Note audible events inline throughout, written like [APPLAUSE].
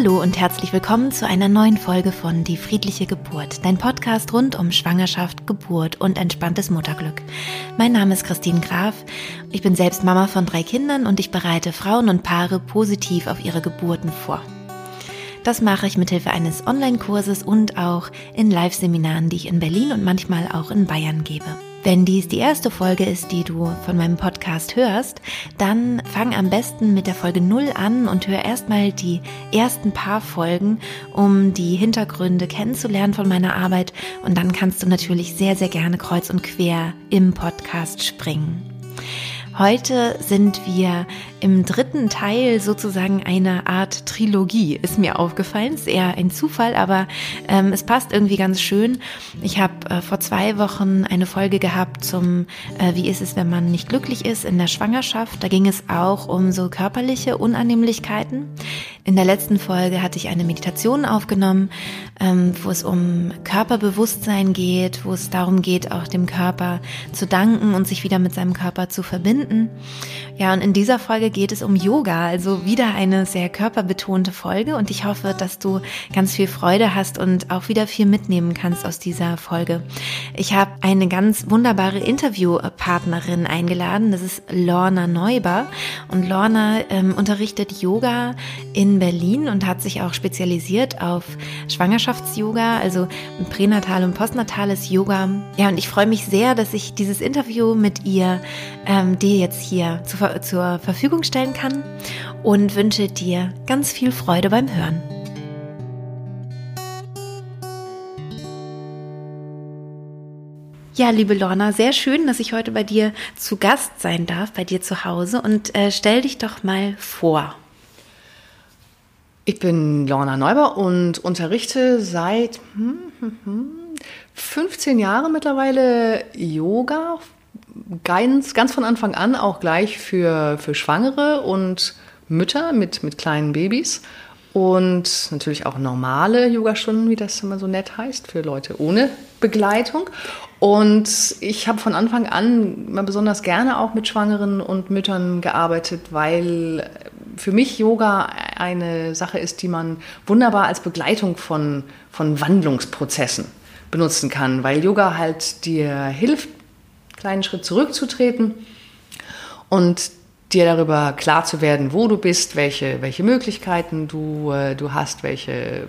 Hallo und herzlich willkommen zu einer neuen Folge von Die friedliche Geburt, dein Podcast rund um Schwangerschaft, Geburt und entspanntes Mutterglück. Mein Name ist Christine Graf. Ich bin selbst Mama von drei Kindern und ich bereite Frauen und Paare positiv auf ihre Geburten vor. Das mache ich mithilfe eines Online-Kurses und auch in Live-Seminaren, die ich in Berlin und manchmal auch in Bayern gebe. Wenn dies die erste Folge ist, die du von meinem Podcast hörst, dann fang am besten mit der Folge 0 an und hör erstmal die ersten paar Folgen, um die Hintergründe kennenzulernen von meiner Arbeit und dann kannst du natürlich sehr, sehr gerne kreuz und quer im Podcast springen. Heute sind wir im dritten Teil sozusagen einer Art Trilogie, ist mir aufgefallen. Ist eher ein Zufall, aber ähm, es passt irgendwie ganz schön. Ich habe äh, vor zwei Wochen eine Folge gehabt zum, äh, wie ist es, wenn man nicht glücklich ist in der Schwangerschaft. Da ging es auch um so körperliche Unannehmlichkeiten. In der letzten Folge hatte ich eine Meditation aufgenommen, ähm, wo es um Körperbewusstsein geht, wo es darum geht, auch dem Körper zu danken und sich wieder mit seinem Körper zu verbinden. Ja, und in dieser Folge geht es um Yoga, also wieder eine sehr körperbetonte Folge und ich hoffe, dass du ganz viel Freude hast und auch wieder viel mitnehmen kannst aus dieser Folge. Ich habe eine ganz wunderbare Interviewpartnerin eingeladen, das ist Lorna Neuber und Lorna ähm, unterrichtet Yoga in Berlin und hat sich auch spezialisiert auf Schwangerschafts-Yoga, also pränatal und postnatales Yoga. Ja, und ich freue mich sehr, dass ich dieses Interview mit ihr ähm, dir jetzt hier zu, zur Verfügung stellen kann und wünsche dir ganz viel Freude beim Hören. Ja, liebe Lorna, sehr schön, dass ich heute bei dir zu Gast sein darf, bei dir zu Hause. Und äh, stell dich doch mal vor. Ich bin Lorna Neuber und unterrichte seit 15 Jahren mittlerweile Yoga. Ganz, ganz von Anfang an auch gleich für, für Schwangere und Mütter mit, mit kleinen Babys. Und natürlich auch normale Yogastunden, wie das immer so nett heißt, für Leute ohne Begleitung. Und ich habe von Anfang an mal besonders gerne auch mit Schwangeren und Müttern gearbeitet, weil für mich Yoga eine Sache ist, die man wunderbar als Begleitung von, von Wandlungsprozessen benutzen kann, weil Yoga halt dir hilft, kleinen Schritt zurückzutreten und dir darüber klar zu werden, wo du bist, welche, welche Möglichkeiten du, äh, du hast, welche,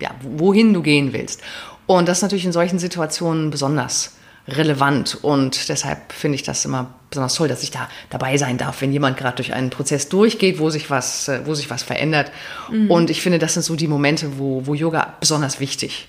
ja, wohin du gehen willst. Und das ist natürlich in solchen Situationen besonders relevant und deshalb finde ich das immer besonders toll, dass ich da dabei sein darf, wenn jemand gerade durch einen Prozess durchgeht, wo sich was, äh, wo sich was verändert. Mhm. Und ich finde, das sind so die Momente, wo, wo Yoga besonders wichtig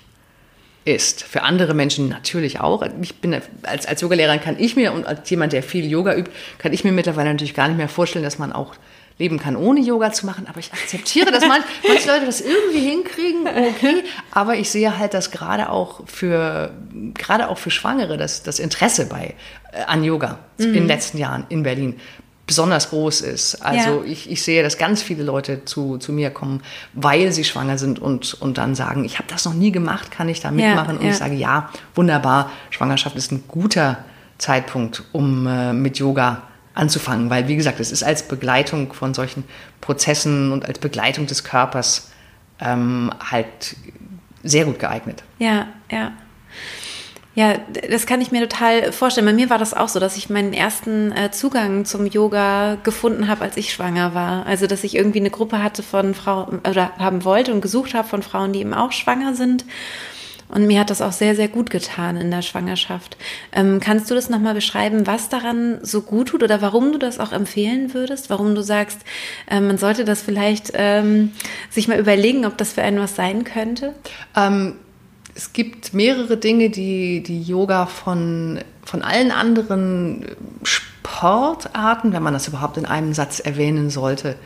ist. Für andere Menschen natürlich auch. Ich bin als, als Yogalehrerin kann ich mir und als jemand, der viel Yoga übt, kann ich mir mittlerweile natürlich gar nicht mehr vorstellen, dass man auch leben kann, ohne Yoga zu machen. Aber ich akzeptiere, dass manche, [LAUGHS] manche Leute das irgendwie hinkriegen, okay. Aber ich sehe halt, dass gerade auch für, gerade auch für Schwangere das, das Interesse bei, äh, an Yoga mhm. in den letzten Jahren in Berlin besonders groß ist. Also ja. ich, ich sehe, dass ganz viele Leute zu, zu mir kommen, weil sie schwanger sind und, und dann sagen, ich habe das noch nie gemacht, kann ich da mitmachen? Ja, und ja. ich sage, ja, wunderbar, Schwangerschaft ist ein guter Zeitpunkt, um äh, mit Yoga anzufangen, weil wie gesagt, es ist als Begleitung von solchen Prozessen und als Begleitung des Körpers ähm, halt sehr gut geeignet. Ja, ja. Ja, das kann ich mir total vorstellen. Bei mir war das auch so, dass ich meinen ersten äh, Zugang zum Yoga gefunden habe, als ich schwanger war. Also, dass ich irgendwie eine Gruppe hatte von Frauen oder haben wollte und gesucht habe von Frauen, die eben auch schwanger sind und mir hat das auch sehr, sehr gut getan in der Schwangerschaft. Ähm, kannst du das nochmal beschreiben, was daran so gut tut oder warum du das auch empfehlen würdest? Warum du sagst, äh, man sollte das vielleicht ähm, sich mal überlegen, ob das für einen was sein könnte? Ähm, es gibt mehrere Dinge, die, die Yoga von, von allen anderen Sportarten, wenn man das überhaupt in einem Satz erwähnen sollte,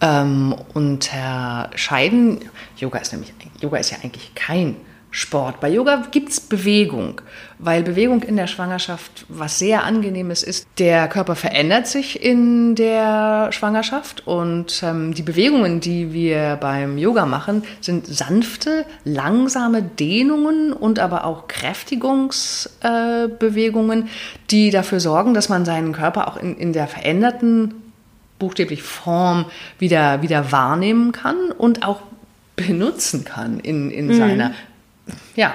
ähm, unterscheiden. Yoga ist nämlich, Yoga ist ja eigentlich kein Sport. Bei Yoga gibt es Bewegung, weil Bewegung in der Schwangerschaft was sehr angenehmes ist. Der Körper verändert sich in der Schwangerschaft und ähm, die Bewegungen, die wir beim Yoga machen, sind sanfte, langsame Dehnungen und aber auch Kräftigungsbewegungen, äh, die dafür sorgen, dass man seinen Körper auch in, in der veränderten buchstäblich Form wieder, wieder wahrnehmen kann und auch benutzen kann in, in mhm. seiner, ja,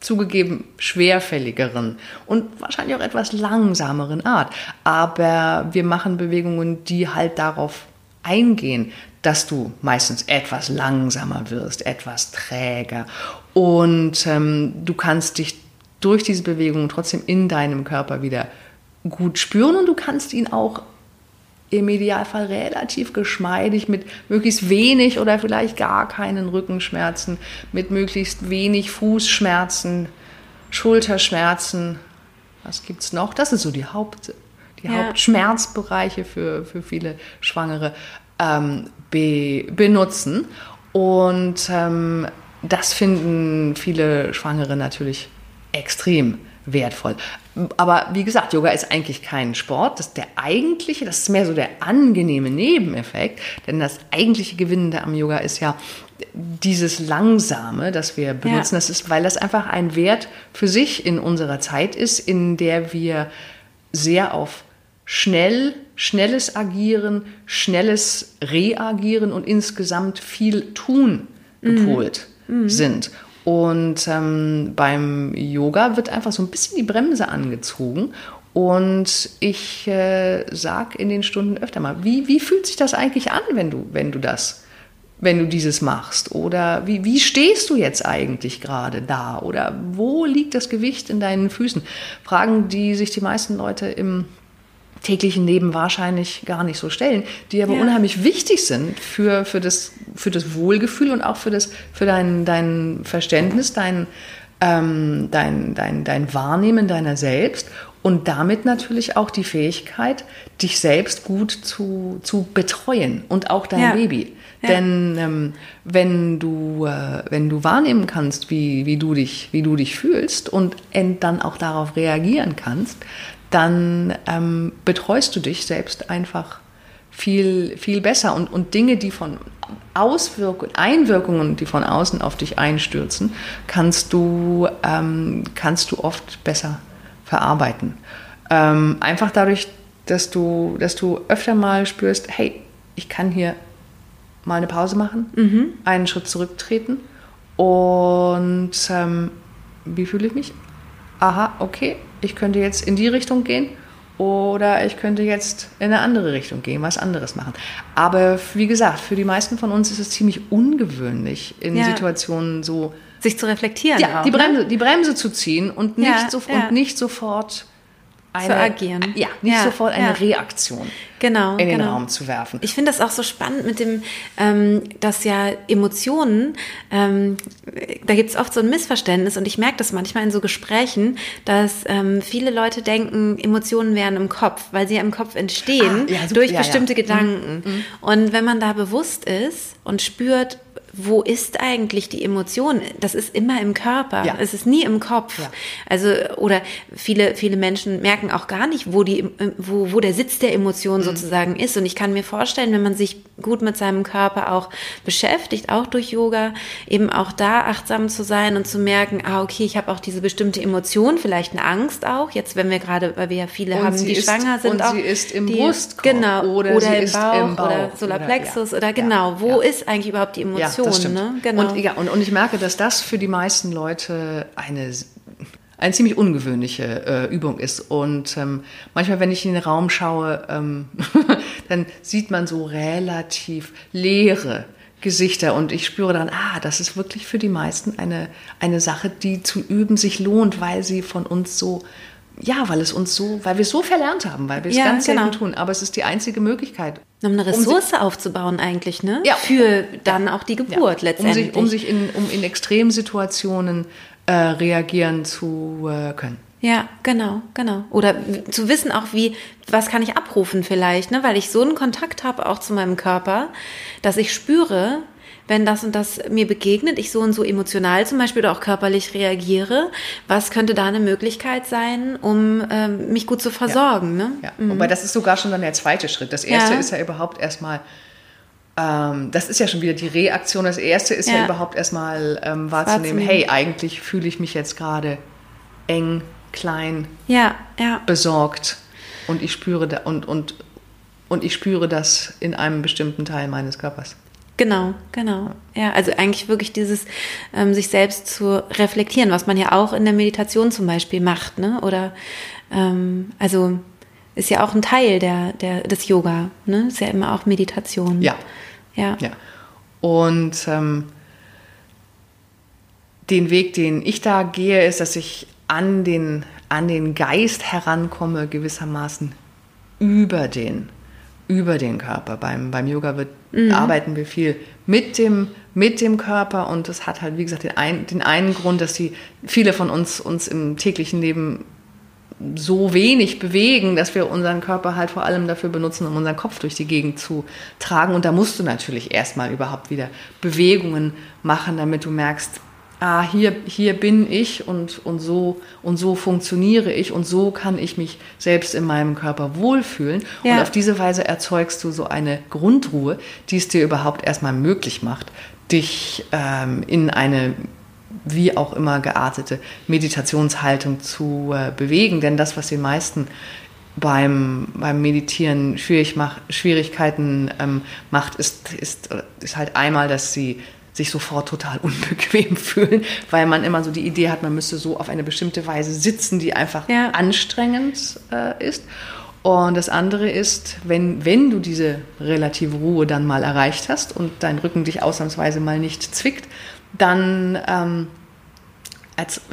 zugegeben schwerfälligeren und wahrscheinlich auch etwas langsameren Art. Aber wir machen Bewegungen, die halt darauf eingehen, dass du meistens etwas langsamer wirst, etwas träger. Und ähm, du kannst dich durch diese Bewegungen trotzdem in deinem Körper wieder gut spüren und du kannst ihn auch im Idealfall relativ geschmeidig mit möglichst wenig oder vielleicht gar keinen Rückenschmerzen, mit möglichst wenig Fußschmerzen, Schulterschmerzen. Was gibt es noch? Das sind so die, Haupt, die ja. Hauptschmerzbereiche für, für viele Schwangere ähm, be, benutzen. Und ähm, das finden viele Schwangere natürlich extrem wertvoll. Aber wie gesagt, Yoga ist eigentlich kein Sport. Das ist der eigentliche, das ist mehr so der angenehme Nebeneffekt. Denn das eigentliche Gewinnende am Yoga ist ja dieses Langsame, das wir benutzen. Ja. Das ist, weil das einfach ein Wert für sich in unserer Zeit ist, in der wir sehr auf schnell, schnelles Agieren, schnelles Reagieren und insgesamt viel tun gepolt mhm. mhm. sind. Und ähm, beim Yoga wird einfach so ein bisschen die Bremse angezogen. Und ich äh, sage in den Stunden öfter mal, wie, wie fühlt sich das eigentlich an, wenn du, wenn du das, wenn du dieses machst? Oder wie, wie stehst du jetzt eigentlich gerade da? Oder wo liegt das Gewicht in deinen Füßen? Fragen, die sich die meisten Leute im täglichen Leben wahrscheinlich gar nicht so stellen, die aber ja. unheimlich wichtig sind für, für, das, für das Wohlgefühl und auch für, das, für dein, dein Verständnis, dein, ähm, dein, dein, dein Wahrnehmen deiner selbst und damit natürlich auch die Fähigkeit, dich selbst gut zu, zu betreuen und auch dein ja. Baby. Ja. Denn ähm, wenn, du, äh, wenn du wahrnehmen kannst, wie, wie, du dich, wie du dich fühlst und dann auch darauf reagieren kannst, dann ähm, betreust du dich selbst einfach viel, viel besser. Und, und Dinge, die von Auswirkungen, Einwirkungen, die von außen auf dich einstürzen, kannst du, ähm, kannst du oft besser verarbeiten. Ähm, einfach dadurch, dass du, dass du öfter mal spürst, hey, ich kann hier mal eine Pause machen, mhm. einen Schritt zurücktreten und ähm, wie fühle ich mich? Aha, okay, ich könnte jetzt in die Richtung gehen oder ich könnte jetzt in eine andere Richtung gehen, was anderes machen. Aber wie gesagt, für die meisten von uns ist es ziemlich ungewöhnlich, in ja. Situationen so sich zu reflektieren. Ja, auch, die, Bremse, ne? die Bremse zu ziehen und nicht, ja, so, ja. Und nicht sofort eine, zu agieren. Ja, nicht ja, sofort eine ja. Reaktion genau, in den genau. Raum zu werfen. Ich finde das auch so spannend mit dem, ähm, dass ja Emotionen, ähm, da gibt es oft so ein Missverständnis und ich merke das manchmal in so Gesprächen, dass ähm, viele Leute denken, Emotionen wären im Kopf, weil sie ja im Kopf entstehen ah, ja, durch bestimmte Gedanken. Mhm. Und wenn man da bewusst ist und spürt, wo ist eigentlich die Emotion? Das ist immer im Körper. Ja. Es ist nie im Kopf. Ja. Also, oder viele, viele Menschen merken auch gar nicht, wo die, wo, wo der Sitz der Emotion mhm. sozusagen ist. Und ich kann mir vorstellen, wenn man sich gut mit seinem Körper auch beschäftigt, auch durch Yoga, eben auch da achtsam zu sein und zu merken, ah, okay, ich habe auch diese bestimmte Emotion, vielleicht eine Angst auch. Jetzt, wenn wir gerade, weil wir ja viele und haben, die ist, schwanger sind. Und auch, sie ist im die, Brustkorb. Genau. Oder, oder im, Bauch, im, Bauch, oder Solarplexus oder, ja. oder genau. Wo ist eigentlich überhaupt die Emotion? Das stimmt. Ne? Genau. Und, ja, und, und ich merke, dass das für die meisten Leute eine eine ziemlich ungewöhnliche äh, Übung ist. Und ähm, manchmal, wenn ich in den Raum schaue, ähm, [LAUGHS] dann sieht man so relativ leere Gesichter und ich spüre dann, ah, das ist wirklich für die meisten eine, eine Sache, die zu üben sich lohnt, weil sie von uns so ja, weil es uns so, weil wir es so verlernt haben, weil wir es ja, ganz genau. selten tun. Aber es ist die einzige Möglichkeit. Um eine Ressource um aufzubauen eigentlich, ne? Ja. Für dann auch die Geburt ja. letztendlich. Um sich, um sich in, um in Extremsituationen äh, reagieren zu äh, können. Ja, genau, genau. Oder zu wissen auch, wie, was kann ich abrufen vielleicht, ne? Weil ich so einen Kontakt habe auch zu meinem Körper, dass ich spüre, wenn das und das mir begegnet, ich so und so emotional zum Beispiel oder auch körperlich reagiere, was könnte da eine Möglichkeit sein, um ähm, mich gut zu versorgen? Ja. Ne? Ja. Mhm. Wobei das ist sogar schon dann der zweite Schritt. Das erste ja. ist ja überhaupt erstmal ähm, das ist ja schon wieder die Reaktion. Das erste ist ja, ja überhaupt erstmal ähm, wahrzunehmen, hey, eigentlich fühle ich mich jetzt gerade eng, klein, ja, ja. besorgt und ich spüre da, und, und, und ich spüre das in einem bestimmten Teil meines Körpers. Genau, genau. Ja, also eigentlich wirklich dieses ähm, sich selbst zu reflektieren, was man ja auch in der Meditation zum Beispiel macht, ne? Oder ähm, also ist ja auch ein Teil der, der, des Yoga, ne? Ist ja immer auch Meditation. Ja. Ja. ja. Und ähm, den Weg, den ich da gehe, ist, dass ich an den, an den Geist herankomme, gewissermaßen über den über den Körper. Beim, beim Yoga wird, mhm. arbeiten wir viel mit dem, mit dem Körper und das hat halt, wie gesagt, den, ein, den einen Grund, dass die, viele von uns uns im täglichen Leben so wenig bewegen, dass wir unseren Körper halt vor allem dafür benutzen, um unseren Kopf durch die Gegend zu tragen. Und da musst du natürlich erstmal überhaupt wieder Bewegungen machen, damit du merkst, ah, hier, hier bin ich und, und, so, und so funktioniere ich und so kann ich mich selbst in meinem Körper wohlfühlen. Ja. Und auf diese Weise erzeugst du so eine Grundruhe, die es dir überhaupt erstmal möglich macht, dich ähm, in eine wie auch immer geartete Meditationshaltung zu äh, bewegen. Denn das, was den meisten beim, beim Meditieren schwierig mach, Schwierigkeiten ähm, macht, ist, ist, ist halt einmal, dass sie sich sofort total [LAUGHS] unbequem fühlen, weil man immer so die Idee hat, man müsste so auf eine bestimmte Weise sitzen, die einfach ja. anstrengend äh, ist. Und das andere ist, wenn, wenn du diese relative Ruhe dann mal erreicht hast und dein Rücken dich ausnahmsweise mal nicht zwickt, dann ähm,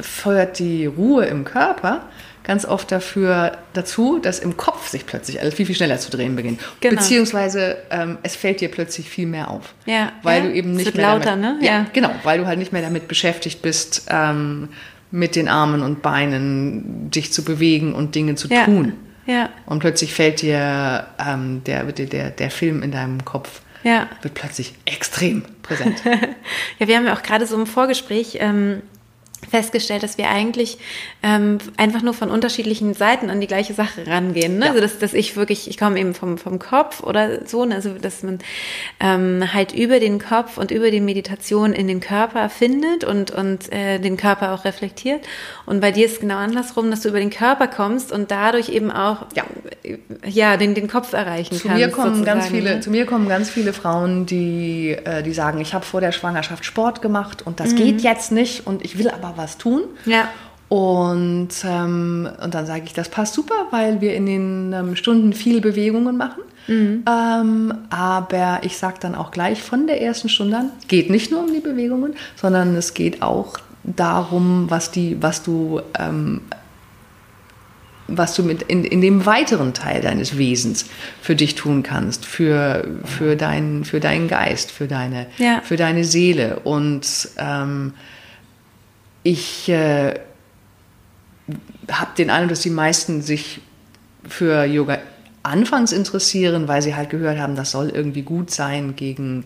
feuert die Ruhe im Körper ganz oft dafür dazu, dass im Kopf sich plötzlich alles viel, viel schneller zu drehen beginnt. Genau. Beziehungsweise ähm, es fällt dir plötzlich viel mehr auf. Ja. Weil ja. du eben nicht mehr. lauter, damit, ne? Ja, ja, genau, weil du halt nicht mehr damit beschäftigt bist, ähm, mit den Armen und Beinen dich zu bewegen und Dinge zu ja. tun. Ja. Und plötzlich fällt dir ähm, der, der, der Film in deinem Kopf ja. wird plötzlich extrem präsent. [LAUGHS] ja, wir haben ja auch gerade so im Vorgespräch ähm, festgestellt, dass wir eigentlich ähm, einfach nur von unterschiedlichen Seiten an die gleiche Sache rangehen. Ne? Ja. Also dass, dass ich wirklich, ich komme eben vom, vom Kopf oder so, ne? also dass man ähm, halt über den Kopf und über die Meditation in den Körper findet und, und äh, den Körper auch reflektiert. Und bei dir ist es genau andersrum, dass du über den Körper kommst und dadurch eben auch ja, ja den, den Kopf erreichen zu kannst. Mir kommen ganz viele, ne? Zu mir kommen ganz viele Frauen, die, äh, die sagen, ich habe vor der Schwangerschaft Sport gemacht und das mhm. geht jetzt nicht und ich will aber was tun. Ja. Und, ähm, und dann sage ich, das passt super, weil wir in den ähm, Stunden viel Bewegungen machen. Mhm. Ähm, aber ich sage dann auch gleich von der ersten Stunde an, geht nicht nur um die Bewegungen, sondern es geht auch darum, was, die, was du, ähm, was du mit in, in dem weiteren Teil deines Wesens für dich tun kannst, für, für, dein, für deinen Geist, für deine, ja. für deine Seele. Und ähm, ich äh, habe den Eindruck, dass die meisten sich für Yoga anfangs interessieren, weil sie halt gehört haben, das soll irgendwie gut sein gegen,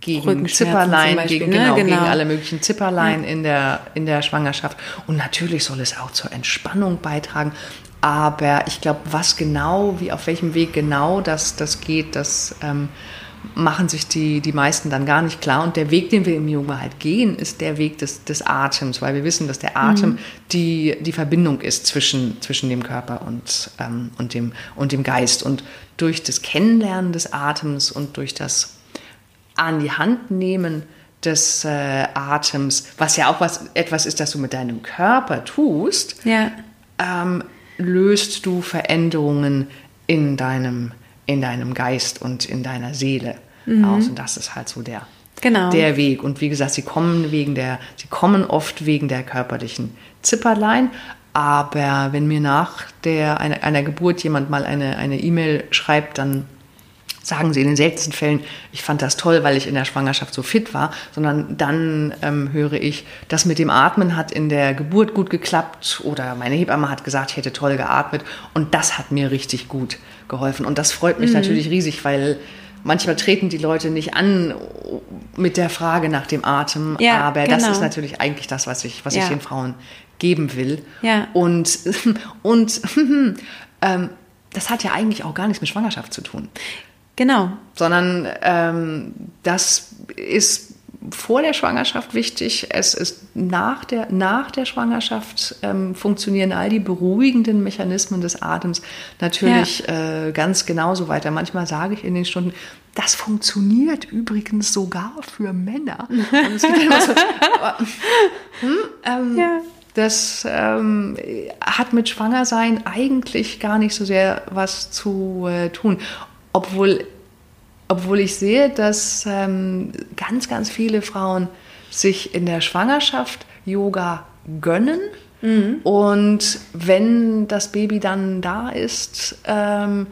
gegen Zipperlein, gegen, ne? genau, genau. gegen alle möglichen Zipperlein ja. in, der, in der Schwangerschaft. Und natürlich soll es auch zur Entspannung beitragen. Aber ich glaube, was genau, wie auf welchem Weg genau das, das geht, das ähm, machen sich die, die meisten dann gar nicht klar. Und der Weg, den wir im Yoga halt gehen, ist der Weg des, des Atems, weil wir wissen, dass der Atem mhm. die, die Verbindung ist zwischen, zwischen dem Körper und, ähm, und, dem, und dem Geist. Und durch das Kennenlernen des Atems und durch das an die Hand nehmen des äh, Atems, was ja auch was, etwas ist, das du mit deinem Körper tust, ja. ähm, löst du Veränderungen in deinem in deinem Geist und in deiner Seele mhm. aus. Und das ist halt so der, genau. der Weg. Und wie gesagt, sie kommen wegen der, sie kommen oft wegen der körperlichen Zipperlein. Aber wenn mir nach der, einer, einer Geburt jemand mal eine E-Mail schreibt, dann sagen sie in den seltensten Fällen, ich fand das toll, weil ich in der Schwangerschaft so fit war, sondern dann ähm, höre ich, das mit dem Atmen hat in der Geburt gut geklappt oder meine Hebamme hat gesagt, ich hätte toll geatmet und das hat mir richtig gut geholfen. Und das freut mich mhm. natürlich riesig, weil manchmal treten die Leute nicht an mit der Frage nach dem Atem, ja, aber genau. das ist natürlich eigentlich das, was ich, was ja. ich den Frauen geben will. Ja. Und, [LAUGHS] und [LAUGHS] ähm, das hat ja eigentlich auch gar nichts mit Schwangerschaft zu tun. Genau. Sondern ähm, das ist vor der Schwangerschaft wichtig. Es ist nach der, nach der Schwangerschaft ähm, funktionieren all die beruhigenden Mechanismen des Atems natürlich ja. äh, ganz genauso weiter. Manchmal sage ich in den Stunden, das funktioniert übrigens sogar für Männer. So, aber, [LAUGHS] hm, ähm, ja. Das ähm, hat mit Schwangersein eigentlich gar nicht so sehr was zu äh, tun. Obwohl obwohl ich sehe, dass ähm, ganz, ganz viele Frauen sich in der Schwangerschaft Yoga gönnen. Mhm. Und wenn das Baby dann da ist, ähm,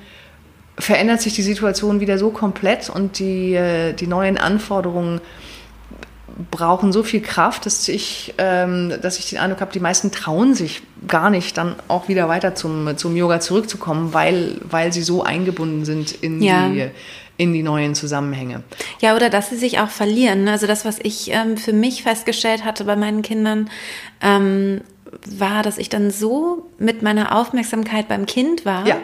verändert sich die Situation wieder so komplett und die, äh, die neuen Anforderungen brauchen so viel Kraft, dass ich, ähm, dass ich den Eindruck habe, die meisten trauen sich gar nicht, dann auch wieder weiter zum, zum Yoga zurückzukommen, weil, weil sie so eingebunden sind in ja. die in die neuen Zusammenhänge. Ja, oder dass sie sich auch verlieren. Also das, was ich ähm, für mich festgestellt hatte bei meinen Kindern, ähm, war, dass ich dann so mit meiner Aufmerksamkeit beim Kind war, ja.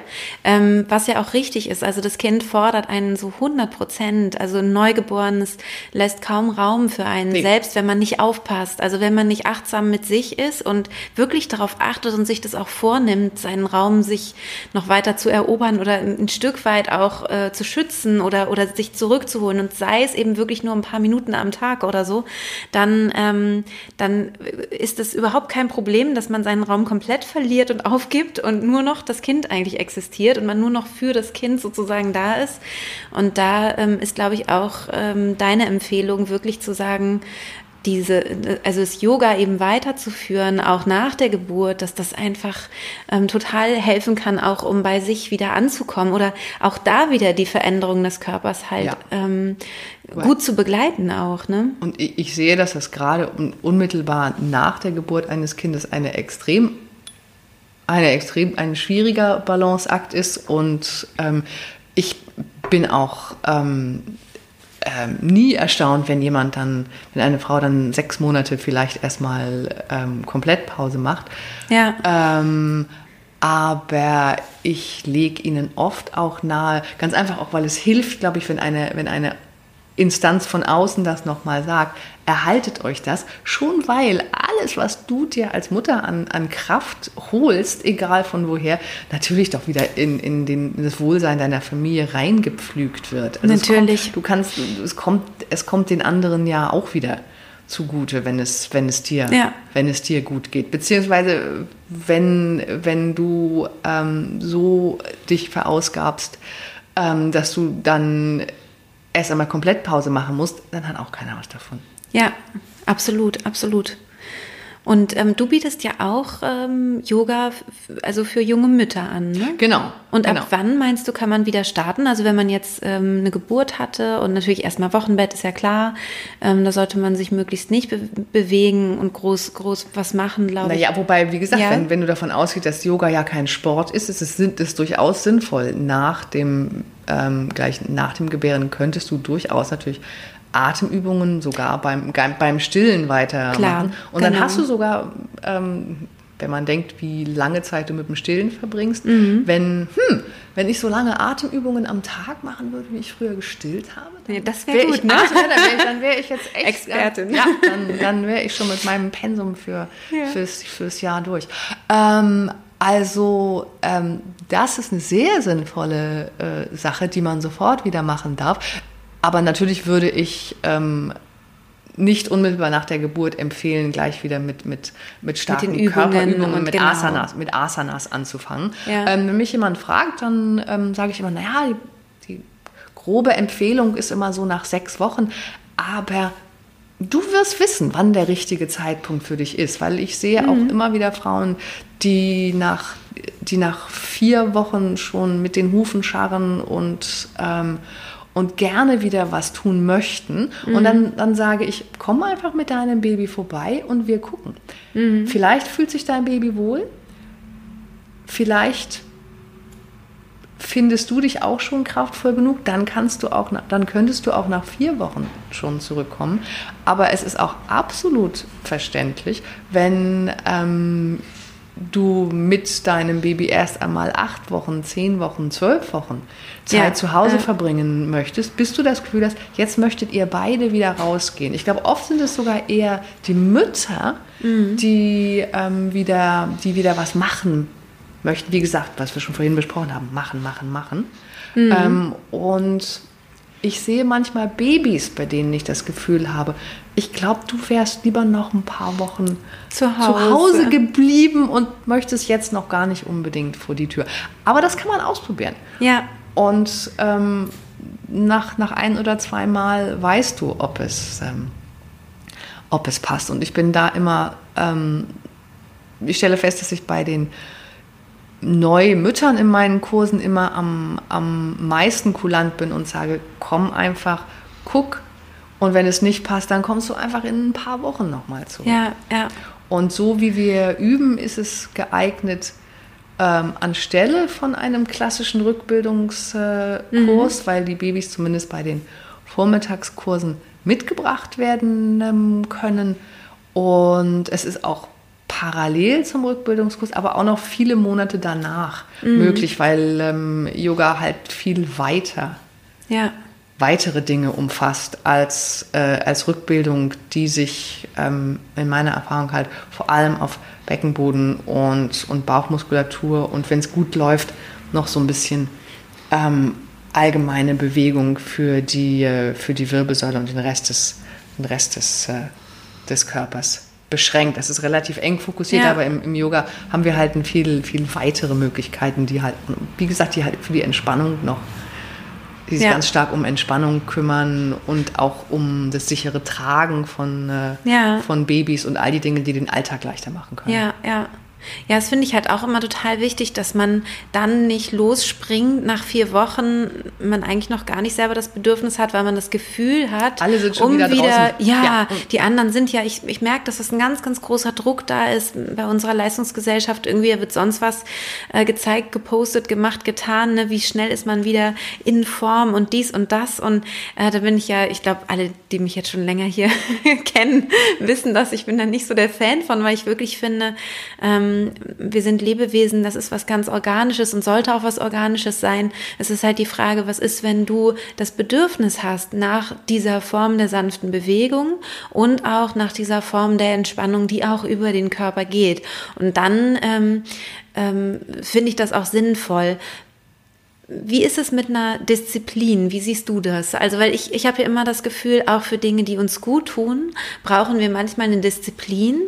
Ähm, was ja auch richtig ist. Also das Kind fordert einen so 100 Prozent. Also ein Neugeborenes lässt kaum Raum für einen, nee. selbst wenn man nicht aufpasst. Also wenn man nicht achtsam mit sich ist und wirklich darauf achtet und sich das auch vornimmt, seinen Raum sich noch weiter zu erobern oder ein Stück weit auch äh, zu schützen oder, oder sich zurückzuholen und sei es eben wirklich nur ein paar Minuten am Tag oder so, dann, ähm, dann ist das überhaupt kein Problem Problem, dass man seinen Raum komplett verliert und aufgibt und nur noch das Kind eigentlich existiert und man nur noch für das Kind sozusagen da ist. Und da ähm, ist, glaube ich, auch ähm, deine Empfehlung, wirklich zu sagen, diese, also das Yoga eben weiterzuführen, auch nach der Geburt, dass das einfach ähm, total helfen kann, auch um bei sich wieder anzukommen oder auch da wieder die Veränderung des Körpers halt ja. ähm, gut zu begleiten auch. Ne? Und ich, ich sehe, dass das gerade unmittelbar nach der Geburt eines Kindes eine extrem eine extrem ein schwieriger Balanceakt ist und ähm, ich bin auch ähm, ähm, nie erstaunt, wenn jemand dann, wenn eine Frau dann sechs Monate vielleicht erstmal ähm, komplett Pause macht. Ja. Ähm, aber ich lege ihnen oft auch nahe, ganz einfach auch, weil es hilft, glaube ich, wenn eine, wenn eine Instanz von außen das nochmal sagt, erhaltet euch das, schon weil alles, was du dir als Mutter an, an Kraft holst, egal von woher, natürlich doch wieder in, in, den, in das Wohlsein deiner Familie reingepflügt wird. Also natürlich. Kommt, du kannst, es kommt, es kommt den anderen ja auch wieder zugute, wenn es, wenn es dir, ja. wenn es dir gut geht. Beziehungsweise wenn, wenn du ähm, so dich verausgabst, ähm, dass du dann erst einmal komplett Pause machen musst, dann hat auch keiner was davon. Ja, absolut, absolut. Und ähm, du bietest ja auch ähm, Yoga, also für junge Mütter an. Ne? Genau. Und genau. ab wann meinst du, kann man wieder starten? Also wenn man jetzt ähm, eine Geburt hatte und natürlich erstmal Wochenbett ist ja klar, ähm, da sollte man sich möglichst nicht be bewegen und groß, groß was machen, glaube ich. Naja, wobei, wie gesagt, ja. wenn, wenn du davon ausgehst, dass Yoga ja kein Sport ist, ist es, ist es durchaus sinnvoll. Nach dem, ähm, gleich nach dem Gebären könntest du durchaus natürlich Atemübungen sogar beim, beim Stillen weitermachen. Klar, und dann genau. hast du sogar, ähm, wenn man denkt, wie lange Zeit du mit dem Stillen verbringst, mhm. wenn, hm, wenn ich so lange Atemübungen am Tag machen würde, wie ich früher gestillt habe, dann ja, das wäre wär gut, ne? dann wäre wär ich jetzt echt Expertin. Ja, dann, dann wäre ich schon mit meinem Pensum für, ja. fürs, fürs Jahr durch. Ähm, also ähm, das ist eine sehr sinnvolle äh, Sache, die man sofort wieder machen darf. Aber natürlich würde ich ähm, nicht unmittelbar nach der Geburt empfehlen, gleich wieder mit, mit, mit starken mit Körperübungen, mit, genau. Asanas, mit Asanas anzufangen. Ja. Ähm, wenn mich jemand fragt, dann ähm, sage ich immer, naja, die, die grobe Empfehlung ist immer so nach sechs Wochen, aber du wirst wissen, wann der richtige Zeitpunkt für dich ist, weil ich sehe mhm. auch immer wieder Frauen, die nach, die nach vier Wochen schon mit den Hufen scharren und ähm, und gerne wieder was tun möchten. Mhm. Und dann, dann sage ich, komm einfach mit deinem Baby vorbei und wir gucken. Mhm. Vielleicht fühlt sich dein Baby wohl. Vielleicht findest du dich auch schon kraftvoll genug, dann kannst du auch, dann könntest du auch nach vier Wochen schon zurückkommen. Aber es ist auch absolut verständlich, wenn ähm, du mit deinem Baby erst einmal acht Wochen, zehn Wochen, zwölf Wochen Zeit ja, zu Hause äh. verbringen möchtest, bis du das Gefühl hast, jetzt möchtet ihr beide wieder rausgehen. Ich glaube, oft sind es sogar eher die Mütter, mhm. die, ähm, wieder, die wieder was machen möchten. Wie gesagt, was wir schon vorhin besprochen haben, machen, machen, machen. Mhm. Ähm, und ich sehe manchmal Babys, bei denen ich das Gefühl habe, ich glaube, du wärst lieber noch ein paar Wochen zu Hause. zu Hause. geblieben und möchtest jetzt noch gar nicht unbedingt vor die Tür. Aber das kann man ausprobieren. Ja. Und ähm, nach, nach ein oder zweimal weißt du, ob es, ähm, ob es passt. Und ich bin da immer, ähm, ich stelle fest, dass ich bei den Neumüttern in meinen Kursen immer am, am meisten kulant bin und sage, komm einfach, guck. Und wenn es nicht passt, dann kommst du einfach in ein paar Wochen nochmal zurück. Ja, ja. Und so wie wir üben, ist es geeignet, ähm, anstelle von einem klassischen Rückbildungskurs, äh, mhm. weil die Babys zumindest bei den Vormittagskursen mitgebracht werden ähm, können. Und es ist auch parallel zum Rückbildungskurs, aber auch noch viele Monate danach mhm. möglich, weil ähm, Yoga halt viel weiter, ja. weitere Dinge umfasst als, äh, als Rückbildung, die sich ähm, in meiner Erfahrung halt vor allem auf Beckenboden und, und Bauchmuskulatur und wenn es gut läuft, noch so ein bisschen ähm, allgemeine Bewegung für die, äh, für die Wirbelsäule und den Rest des, den Rest des, äh, des Körpers beschränkt. Das ist relativ eng fokussiert, ja. aber im, im, Yoga haben wir halt viel, viel weitere Möglichkeiten, die halt, wie gesagt, die halt für die Entspannung noch, die sich ja. ganz stark um Entspannung kümmern und auch um das sichere Tragen von, äh, ja. von Babys und all die Dinge, die den Alltag leichter machen können. Ja, ja. Ja, das finde ich halt auch immer total wichtig, dass man dann nicht losspringt nach vier Wochen, man eigentlich noch gar nicht selber das Bedürfnis hat, weil man das Gefühl hat, alle sind schon um wieder, wieder ja, ja, die anderen sind ja, ich, ich merke, dass das ein ganz, ganz großer Druck da ist bei unserer Leistungsgesellschaft. Irgendwie wird sonst was äh, gezeigt, gepostet, gemacht, getan. Ne? Wie schnell ist man wieder in Form und dies und das. Und äh, da bin ich ja, ich glaube, alle, die mich jetzt schon länger hier [LAUGHS] kennen, wissen das. Ich bin da nicht so der Fan von, weil ich wirklich finde, ähm, ähm, wir sind Lebewesen, das ist was ganz Organisches und sollte auch was Organisches sein. Es ist halt die Frage, was ist, wenn du das Bedürfnis hast nach dieser Form der sanften Bewegung und auch nach dieser Form der Entspannung, die auch über den Körper geht. Und dann ähm, ähm, finde ich das auch sinnvoll, wie ist es mit einer Disziplin? Wie siehst du das? Also, weil ich, ich habe ja immer das Gefühl, auch für Dinge, die uns gut tun, brauchen wir manchmal eine Disziplin.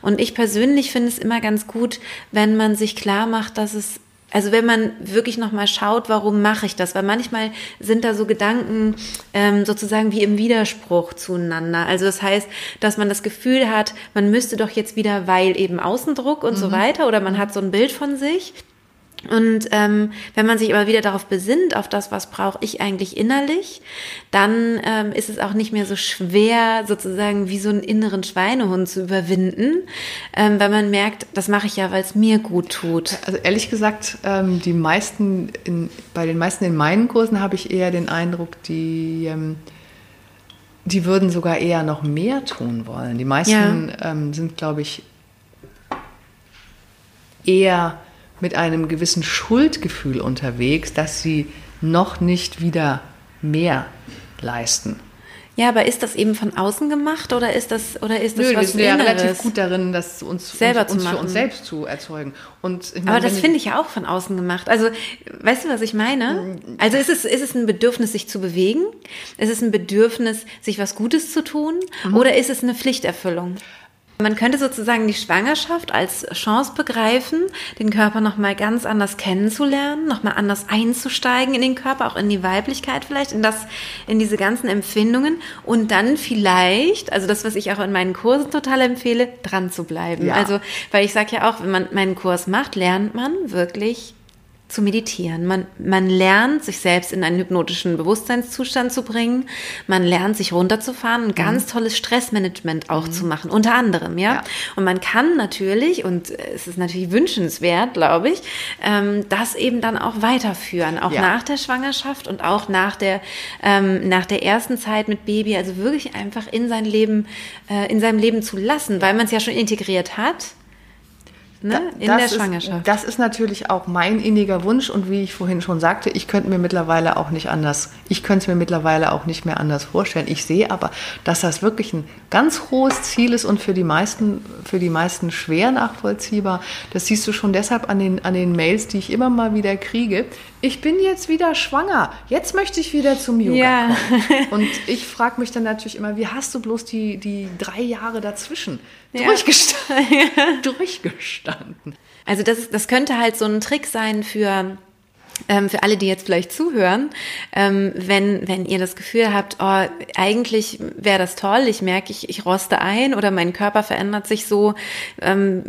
Und ich persönlich finde es immer ganz gut, wenn man sich klar macht, dass es also wenn man wirklich nochmal schaut, warum mache ich das? Weil manchmal sind da so Gedanken ähm, sozusagen wie im Widerspruch zueinander. Also das heißt, dass man das Gefühl hat, man müsste doch jetzt wieder, weil eben Außendruck und mhm. so weiter, oder man hat so ein Bild von sich. Und ähm, wenn man sich aber wieder darauf besinnt, auf das, was brauche ich eigentlich innerlich, dann ähm, ist es auch nicht mehr so schwer, sozusagen wie so einen inneren Schweinehund zu überwinden, ähm, weil man merkt, das mache ich ja, weil es mir gut tut. Also ehrlich gesagt, ähm, die meisten in, bei den meisten in meinen Kursen habe ich eher den Eindruck, die ähm, die würden sogar eher noch mehr tun wollen. Die meisten ja. ähm, sind, glaube ich, eher mit einem gewissen Schuldgefühl unterwegs, dass sie noch nicht wieder mehr leisten. Ja, aber ist das eben von außen gemacht oder ist das oder ist das Nö, was wir sind ja relativ gut darin, das uns, selber uns, uns für uns selbst zu erzeugen. Und meine, aber das finde ich ja auch von außen gemacht. Also, weißt du, was ich meine? Mm. Also ist es ist es ein Bedürfnis, sich zu bewegen? Ist es ein Bedürfnis, sich was Gutes zu tun? Mhm. Oder ist es eine Pflichterfüllung? Man könnte sozusagen die Schwangerschaft als Chance begreifen, den Körper nochmal ganz anders kennenzulernen, nochmal anders einzusteigen in den Körper, auch in die Weiblichkeit vielleicht, in das, in diese ganzen Empfindungen und dann vielleicht, also das, was ich auch in meinen Kursen total empfehle, dran zu bleiben. Ja. Also, weil ich sage ja auch, wenn man meinen Kurs macht, lernt man wirklich zu meditieren. Man, man lernt, sich selbst in einen hypnotischen Bewusstseinszustand zu bringen. Man lernt, sich runterzufahren, ein ganz mhm. tolles Stressmanagement auch mhm. zu machen, unter anderem, ja? ja? Und man kann natürlich, und es ist natürlich wünschenswert, glaube ich, ähm, das eben dann auch weiterführen, auch ja. nach der Schwangerschaft und auch nach der, ähm, nach der ersten Zeit mit Baby, also wirklich einfach in sein Leben, äh, in seinem Leben zu lassen, weil man es ja schon integriert hat ne? in das der ist, Schwangerschaft. Das ist natürlich auch mein inniger Wunsch und wie ich vorhin schon sagte, ich könnte mir mittlerweile auch nicht anders, ich könnte es mir mittlerweile auch nicht mehr anders vorstellen. Ich sehe aber, dass das wirklich ein ganz hohes Ziel ist und für die meisten, für die meisten schwer nachvollziehbar. Das siehst du schon deshalb an den, an den Mails, die ich immer mal wieder kriege. Ich bin jetzt wieder schwanger. Jetzt möchte ich wieder zum Yoga Ja. kommen. [LAUGHS] Und ich frage mich dann natürlich immer, wie hast du bloß die, die drei Jahre dazwischen Ja. durchgestanden? [LAUGHS] durchgestanden? Also das, das könnte halt so ein Trick sein für, ähm, für alle, die jetzt vielleicht zuhören, ähm, wenn, wenn ihr das Gefühl habt, oh, eigentlich wäre das toll, ich merke, ich, ich roste ein oder mein Körper verändert sich so, ähm,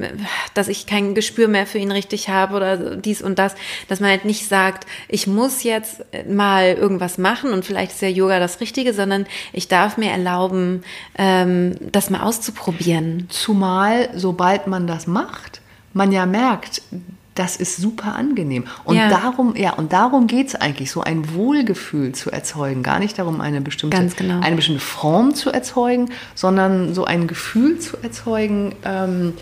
dass ich kein Gespür mehr für ihn richtig habe oder dies und das, dass man halt nicht sagt, ich muss jetzt mal irgendwas machen und vielleicht ist ja Yoga das Richtige, sondern ich darf mir erlauben, ähm, das mal auszuprobieren. Zumal, sobald man das macht, man ja merkt, das ist super angenehm. Und Ja. darum, ja, und darum geht es eigentlich, so ein Wohlgefühl zu erzeugen. Gar nicht darum, eine bestimmte, genau. eine bestimmte Form zu erzeugen, sondern so ein Gefühl zu erzeugen, ähm,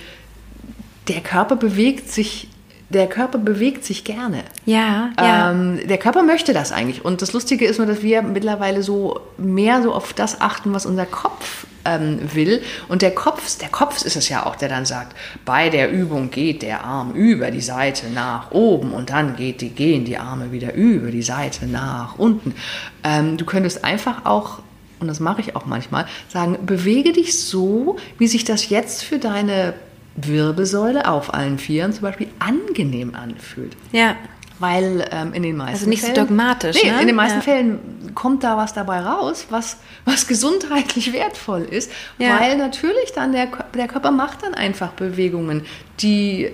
der Körper bewegt sich, der Körper bewegt sich gerne. Ja, ja. Ähm, der Körper möchte das eigentlich. Und das Lustige ist nur, dass wir mittlerweile so mehr so auf das achten, was unser Kopf ähm, will. Und der Kopf, der Kopf ist es ja auch, der dann sagt, bei der Übung geht der Arm über die Seite nach oben und dann geht die, gehen die Arme wieder über die Seite nach unten. Ähm, du könntest einfach auch und das mache ich auch manchmal, sagen, bewege dich so, wie sich das jetzt für deine Wirbelsäule auf allen Vieren zum Beispiel angenehm anfühlt. ja. Weil ähm, in den meisten Also nicht so Fällen, dogmatisch, Nee, ne? in den meisten Ja. Fällen kommt da was dabei raus, was, was [LAUGHS] gesundheitlich wertvoll ist, Ja. weil natürlich dann der, der Körper macht dann einfach Bewegungen, die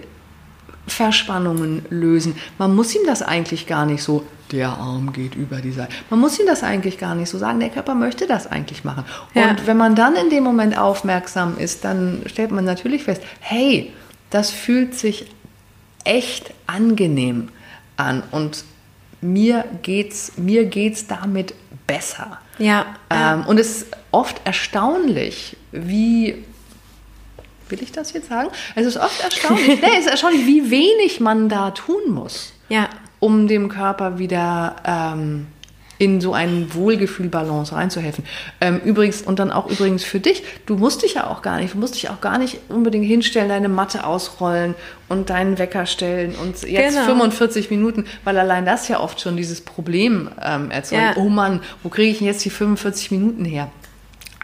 Verspannungen lösen. Man muss ihm das eigentlich gar nicht so, der Arm geht über die Seite. Man muss ihm das eigentlich gar nicht so sagen. Der Körper möchte das eigentlich machen. Ja. Und wenn man dann in dem Moment aufmerksam ist, dann stellt man natürlich fest, hey, das fühlt sich echt angenehm an und mir geht's, mir geht's damit besser. Ja, ja. Ähm, und es ist oft erstaunlich, wie will ich das jetzt sagen? Es ist oft erstaunlich, [LAUGHS] nee, es ist erstaunlich, wie wenig man da tun muss, ja. Um dem Körper wieder ähm, in so einen Wohlgefühl-Balance reinzuhelfen. Ähm, übrigens, und dann auch übrigens für dich, du musst dich ja auch gar nicht, du musst dich auch gar nicht unbedingt hinstellen, deine Matte ausrollen und deinen Wecker stellen und jetzt Genau. 45 Minuten, weil allein das ja oft schon dieses Problem ähm, erzeugt. Ja. Oh Mann, wo kriege ich denn jetzt die 45 Minuten her?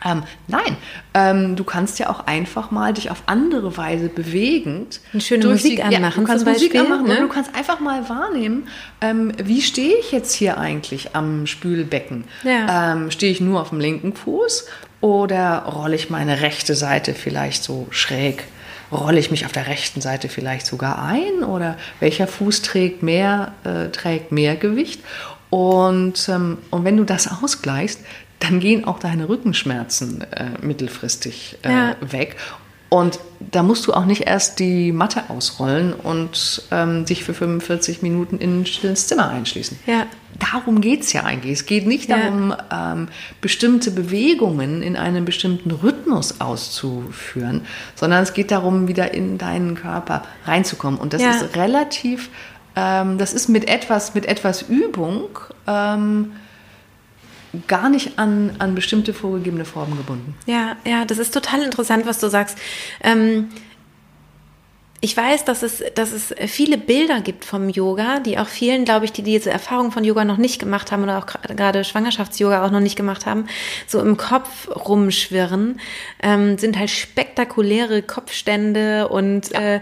Ähm, nein, ähm, du kannst ja auch einfach mal dich auf andere Weise bewegend Eine schöne Musik ja, anmachen du kannst zum Musik Beispiel, anmachen ne? und du kannst einfach mal wahrnehmen, ähm, wie stehe ich jetzt hier eigentlich am Spülbecken? Ja. Ähm, stehe ich nur auf dem linken Fuß oder rolle ich meine rechte Seite vielleicht so schräg? Rolle ich mich auf der rechten Seite vielleicht sogar ein oder welcher Fuß trägt mehr, äh, trägt mehr Gewicht? Und, ähm, und wenn du das ausgleichst, dann gehen auch deine Rückenschmerzen äh, mittelfristig äh, Ja. weg. Und da musst du auch nicht erst die Matte ausrollen und ähm, dich für 45 Minuten in ein stilles Zimmer einschließen. Ja. Darum geht es ja eigentlich. Es geht nicht Ja. darum, ähm, bestimmte Bewegungen in einem bestimmten Rhythmus auszuführen, sondern es geht darum, wieder in deinen Körper reinzukommen. Und das Ja. ist relativ, ähm, das ist mit etwas, mit etwas Übung ähm, gar nicht an, an bestimmte vorgegebene Formen gebunden. Ja, ja, das ist total interessant, was du sagst. Ähm, ich weiß, dass es, dass es viele Bilder gibt vom Yoga, die auch vielen, glaube ich, die diese Erfahrung von Yoga noch nicht gemacht haben oder auch gerade Schwangerschafts-Yoga auch noch nicht gemacht haben, so im Kopf rumschwirren, ähm, sind halt spektakuläre Kopfstände und äh,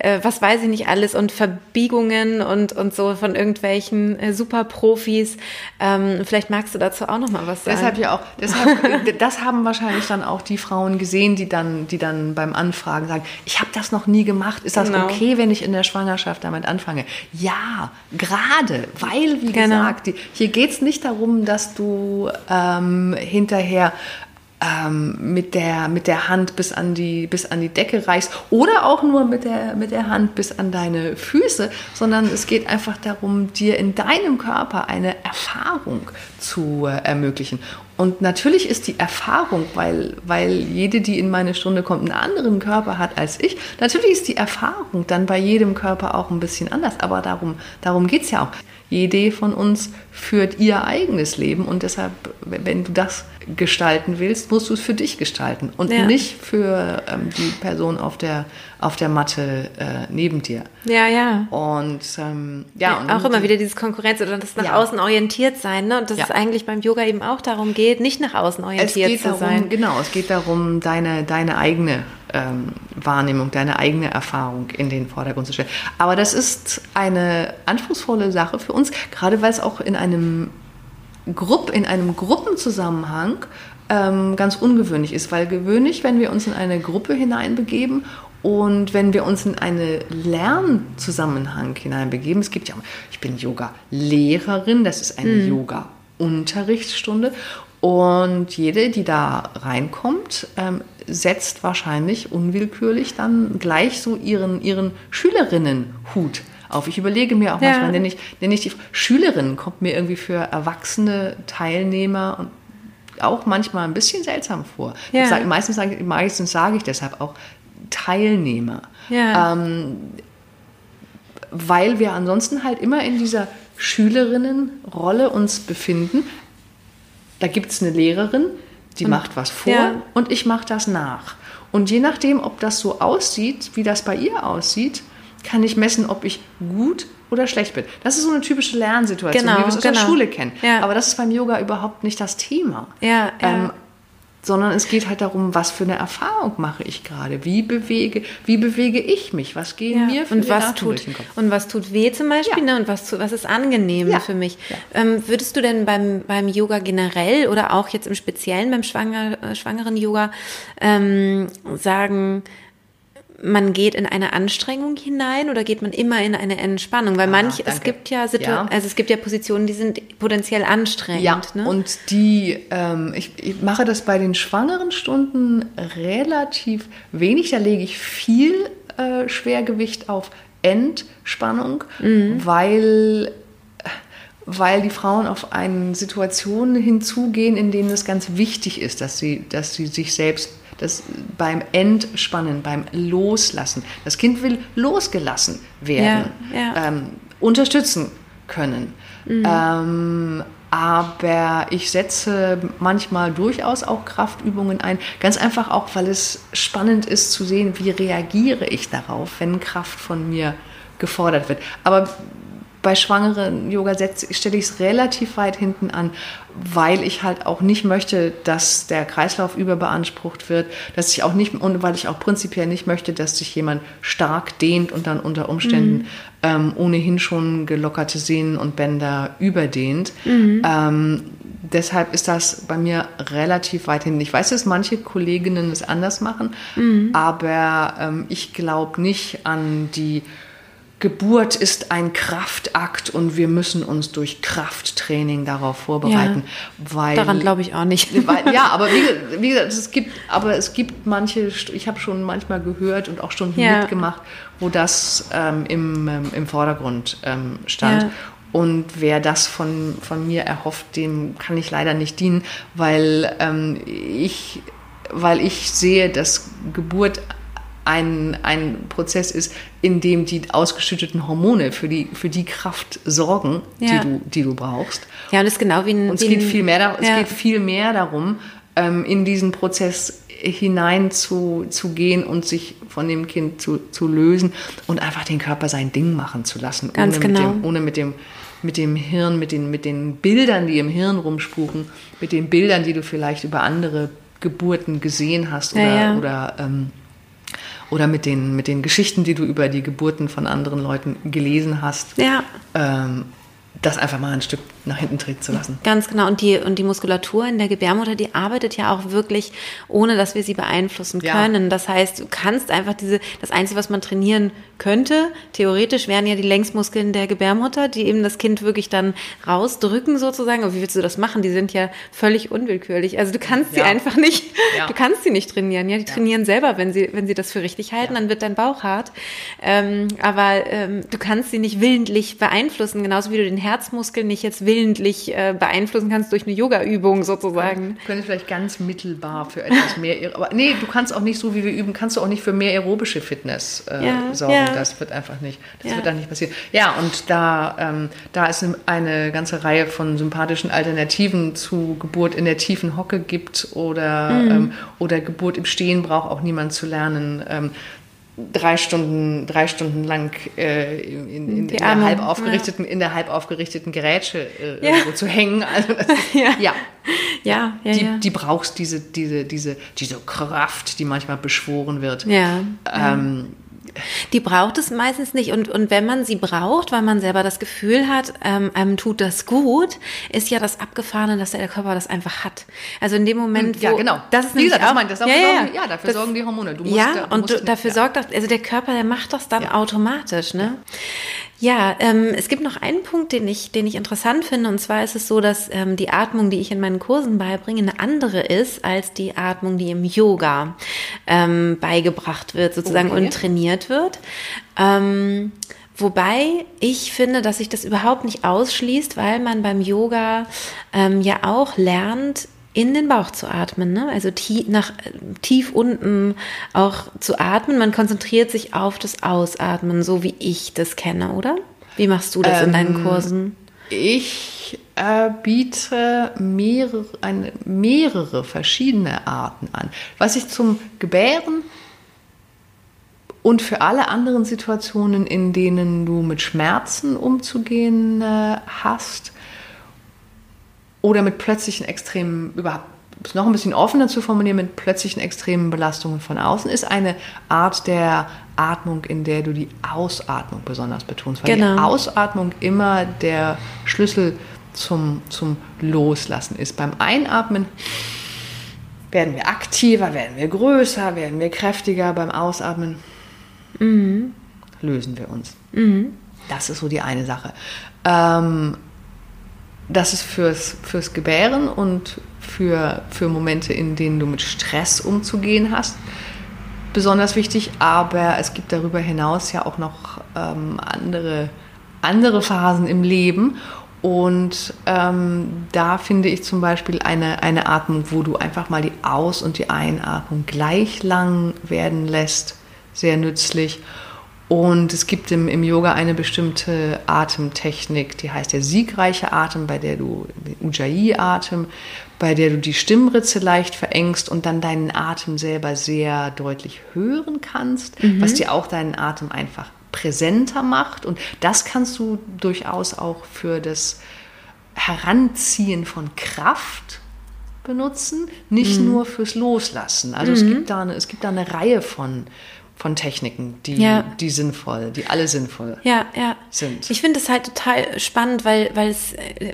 äh, was weiß ich nicht alles und Verbiegungen und, und so von irgendwelchen äh, Superprofis. Ähm, vielleicht magst du dazu auch noch mal was sagen. Deshalb ja auch, deshalb, das haben wahrscheinlich dann auch die Frauen gesehen, die dann, die dann beim Anfragen sagen, ich habe das noch nie gemacht. Ist das Genau. okay, wenn ich in der Schwangerschaft damit anfange? Ja, gerade, weil, wie Genau. gesagt, die, hier geht es nicht darum, dass du ähm, hinterher ähm, mit, der, mit der Hand bis an, die, bis an die Decke reichst oder auch nur mit der, mit der Hand bis an deine Füße, sondern es geht einfach darum, dir in deinem Körper eine Erfahrung zu äh, ermöglichen. und natürlich ist die Erfahrung, weil, weil jede, die in meine Stunde kommt, einen anderen Körper hat als ich, natürlich ist die Erfahrung dann bei jedem Körper auch ein bisschen anders. Aber darum, darum geht es ja auch. Jede von uns führt ihr eigenes Leben und deshalb, wenn du das gestalten willst, musst du es für dich gestalten und ja. nicht für ähm, die Person auf der, auf der Matte äh, neben dir. Ja, ja. Und ähm, ja, ja und auch immer wieder dieses Konkurrenz oder das nach ja. außen orientiert sein, ne? Und dass es eigentlich beim Yoga eben auch darum geht, nicht nach außen orientiert zu darum, sein. Genau, es geht darum, deine, deine eigene ähm, Wahrnehmung, deine eigene Erfahrung in den Vordergrund zu stellen. Aber das ist eine anspruchsvolle Sache für uns, gerade weil es auch in einem Grupp, in einem Gruppenzusammenhang ähm, ganz ungewöhnlich ist, weil gewöhnlich, wenn wir uns in eine Gruppe hineinbegeben und wenn wir uns in einen Lernzusammenhang hineinbegeben, es gibt ja, ich bin Yoga-Lehrerin, das ist eine mhm. Yoga-Unterrichtsstunde und jede, die da reinkommt, ähm, setzt wahrscheinlich unwillkürlich dann gleich so ihren, ihren Schülerinnenhut auf. Ich überlege mir auch ja. manchmal, nenne ich, nenne ich die Schülerin, kommt mir irgendwie für erwachsene Teilnehmer und auch manchmal ein bisschen seltsam vor. Ja. Sage, meistens, sage, meistens sage ich deshalb auch Teilnehmer. Ja. Ähm, weil wir ansonsten halt immer in dieser Schülerinnenrolle uns befinden. Da gibt es eine Lehrerin, die und, macht was vor ja. und ich mache das nach. Und je nachdem, ob das so aussieht, wie das bei ihr aussieht, kann ich messen, ob ich gut oder schlecht bin. Das ist so eine typische Lernsituation, genau, wie wir es aus genau. der Schule kennen. Ja. Aber das ist beim Yoga überhaupt nicht das Thema. Ja, ähm, sondern es geht halt darum, was für eine Erfahrung mache ich gerade, wie bewege, wie bewege ich mich, was gehen ja. mir für und was tut und was tut weh zum Beispiel, ja. ne? und was was ist angenehm ja. für mich. Ähm, würdest du denn beim beim Yoga generell oder auch jetzt im Speziellen beim Schwanger, äh, schwangeren Yoga ähm, sagen, man geht in eine Anstrengung hinein oder geht man immer in eine Entspannung? Weil ah, manch, danke. es gibt ja, Situ ja. also es gibt ja Positionen, die sind potenziell anstrengend. Ja, ne? und die, ähm, ich, ich, mache das bei den schwangeren Stunden relativ wenig. Da lege ich viel äh, Schwergewicht auf Entspannung, mhm. weil weil die Frauen auf eine Situation hinzugehen, in denen es ganz wichtig ist, dass sie, dass sie sich selbst das beim Entspannen, beim Loslassen. Das Kind will losgelassen werden, ja, ja. Ähm, unterstützen können. Mhm. Ähm, aber ich setze manchmal durchaus auch Kraftübungen ein, ganz einfach auch, weil es spannend ist zu sehen, wie reagiere ich darauf, wenn Kraft von mir gefordert wird. Aber bei schwangeren Yoga stelle ich es relativ weit hinten an, weil ich halt auch nicht möchte, dass der Kreislauf überbeansprucht wird, dass ich auch nicht und weil ich auch prinzipiell nicht möchte, dass sich jemand stark dehnt und dann unter Umständen mhm. ähm, ohnehin schon gelockerte Sehnen und Bänder überdehnt. Mhm. Ähm, deshalb ist das bei mir relativ weit hinten. Ich weiß, dass manche Kolleginnen es anders machen, mhm. aber ähm, ich glaube nicht an die Geburt ist ein Kraftakt und wir müssen uns durch Krafttraining darauf vorbereiten. Ja, weil, daran glaube ich auch nicht. [LAUGHS] Weil, ja, aber wie, [LAUGHS] wie, gesagt, es gibt, aber es gibt manche, ich habe schon manchmal gehört und auch Stunden ja. mitgemacht, wo das ähm, im, ähm, im Vordergrund ähm, stand. Ja. Und wer das von, von mir erhofft, dem kann ich leider nicht dienen, weil ähm, ich weil ich sehe, dass Geburt ein, ein Prozess ist, in dem die ausgeschütteten Hormone für die, für die Kraft sorgen, ja. die, du, die du brauchst. Ja, und es ist genau wie ein. Und es, geht, viel mehr, ja. es geht viel mehr darum, ähm, in diesen Prozess hinein zu, zu gehen und sich von dem Kind zu, zu lösen und einfach den Körper sein Ding machen zu lassen. Ganz ohne genau. Mit dem, ohne mit dem, mit dem Hirn, mit den, mit den Bildern, die im Hirn rumspuken, mit den Bildern, die du vielleicht über andere Geburten gesehen hast oder, ja, ja. oder ähm, oder mit den, mit den Geschichten, die du über die Geburten von anderen Leuten gelesen hast. Ja. Ähm, das einfach mal ein Stück nach hinten treten zu lassen. Ganz genau. Und die, und die Muskulatur in der Gebärmutter, die arbeitet ja auch wirklich, ohne dass wir sie beeinflussen können. Ja. Das heißt, du kannst einfach diese, das Einzige, was man trainieren könnte, theoretisch wären ja die Längsmuskeln der Gebärmutter, die eben das Kind wirklich dann rausdrücken sozusagen. Aber wie willst du das machen? Die sind ja völlig unwillkürlich. Also du kannst ja. sie einfach nicht, ja. du kannst sie nicht trainieren. Ja, die trainieren selber, wenn sie, wenn sie das für richtig halten, dann wird dein Bauch hart. Ähm, aber ähm, du kannst sie nicht willentlich beeinflussen, genauso wie du den Herzmuskel nicht jetzt willentlich äh, beeinflussen kannst durch eine Yoga-Übung sozusagen. Du könntest vielleicht ganz mittelbar für etwas mehr, aber nee, du kannst auch nicht so, wie wir üben, kannst du auch nicht für mehr aerobische Fitness äh, ja, sorgen. Ja. Das wird einfach nicht, das ja. wird dann nicht passieren. Ja, und da, ähm, da es eine ganze Reihe von sympathischen Alternativen zu Geburt in der tiefen Hocke gibt oder, mhm. ähm, oder Geburt im Stehen braucht auch niemand zu lernen. Ähm, drei Stunden, drei Stunden lang äh, in, in, in, der halb aufgerichteten, ja. in der halb aufgerichteten Gerätsche äh, ja. irgendwo zu hängen. Also ist, [LAUGHS] ja. ja. Ja, ja, die, ja. die brauchst diese, diese, diese, diese Kraft, die manchmal beschworen wird. Ja. Ähm, die braucht es meistens nicht. Und, und wenn man sie braucht, weil man selber das Gefühl hat, ähm, einem tut das gut, ist ja das Abgefahrene, dass der Körper das einfach hat. Also in dem Moment, wo, ja, genau. Das ist Wie gesagt, das, meint, das ja, ja, sorgen, ja, dafür das, sorgen die Hormone. Du musst, ja, da, und du, dafür ja. sorgt also der Körper, der macht das dann automatisch. Ne? Ja, ähm, es gibt noch einen Punkt, den ich, den ich interessant finde. Und zwar ist es so, dass ähm, die Atmung, die ich in meinen Kursen beibringe, eine andere ist als die Atmung, die im Yoga ähm, beigebracht wird, sozusagen okay. und trainiert wird. Ähm, Wobei ich finde, dass sich das überhaupt nicht ausschließt, weil man beim Yoga ähm, ja auch lernt, in den Bauch zu atmen, ne? also tief, nach, tief unten auch zu atmen. Man konzentriert sich auf das Ausatmen, so wie ich das kenne, oder? Wie machst du das ähm, in deinen ähm, Kursen? Ich äh, biete mehrere, eine, mehrere verschiedene Arten an. Was ich zum Gebären und für alle anderen Situationen, in denen du mit Schmerzen umzugehen äh, hast, oder mit plötzlichen extremen, überhaupt noch ein bisschen offener zu formulieren, mit plötzlichen extremen Belastungen von außen, ist eine Art der Atmung, in der du die Ausatmung besonders betonst. Weil genau. die Ausatmung immer der Schlüssel zum, zum Loslassen ist. Beim Einatmen werden wir aktiver, werden wir größer, werden wir kräftiger. Beim Ausatmen mhm. lösen wir uns. Mhm. Das ist so die eine Sache. Ähm, das ist fürs, fürs Gebären und für, für Momente, in denen du mit Stress umzugehen hast, besonders wichtig. Aber es gibt darüber hinaus ja auch noch ähm, andere, andere Phasen im Leben. Und ähm, da finde ich zum Beispiel eine, eine Atmung, wo du einfach mal die Aus- und die Einatmung gleich lang werden lässt, sehr nützlich. Und es gibt im, im Yoga eine bestimmte Atemtechnik, die heißt der siegreiche Atem, bei der du den Ujjayi-Atem, bei der du die Stimmritze leicht verengst und dann deinen Atem selber sehr deutlich hören kannst, mhm. was dir auch deinen Atem einfach präsenter macht. Und das kannst du durchaus auch für das Heranziehen von Kraft benutzen, nicht mhm. nur fürs Loslassen. Also mhm. es, gibt da eine, es gibt da eine Reihe von von Techniken, die, ja. die sinnvoll, die alle sinnvoll ja, ja. sind. Ich finde es halt total spannend, weil, weil es, äh,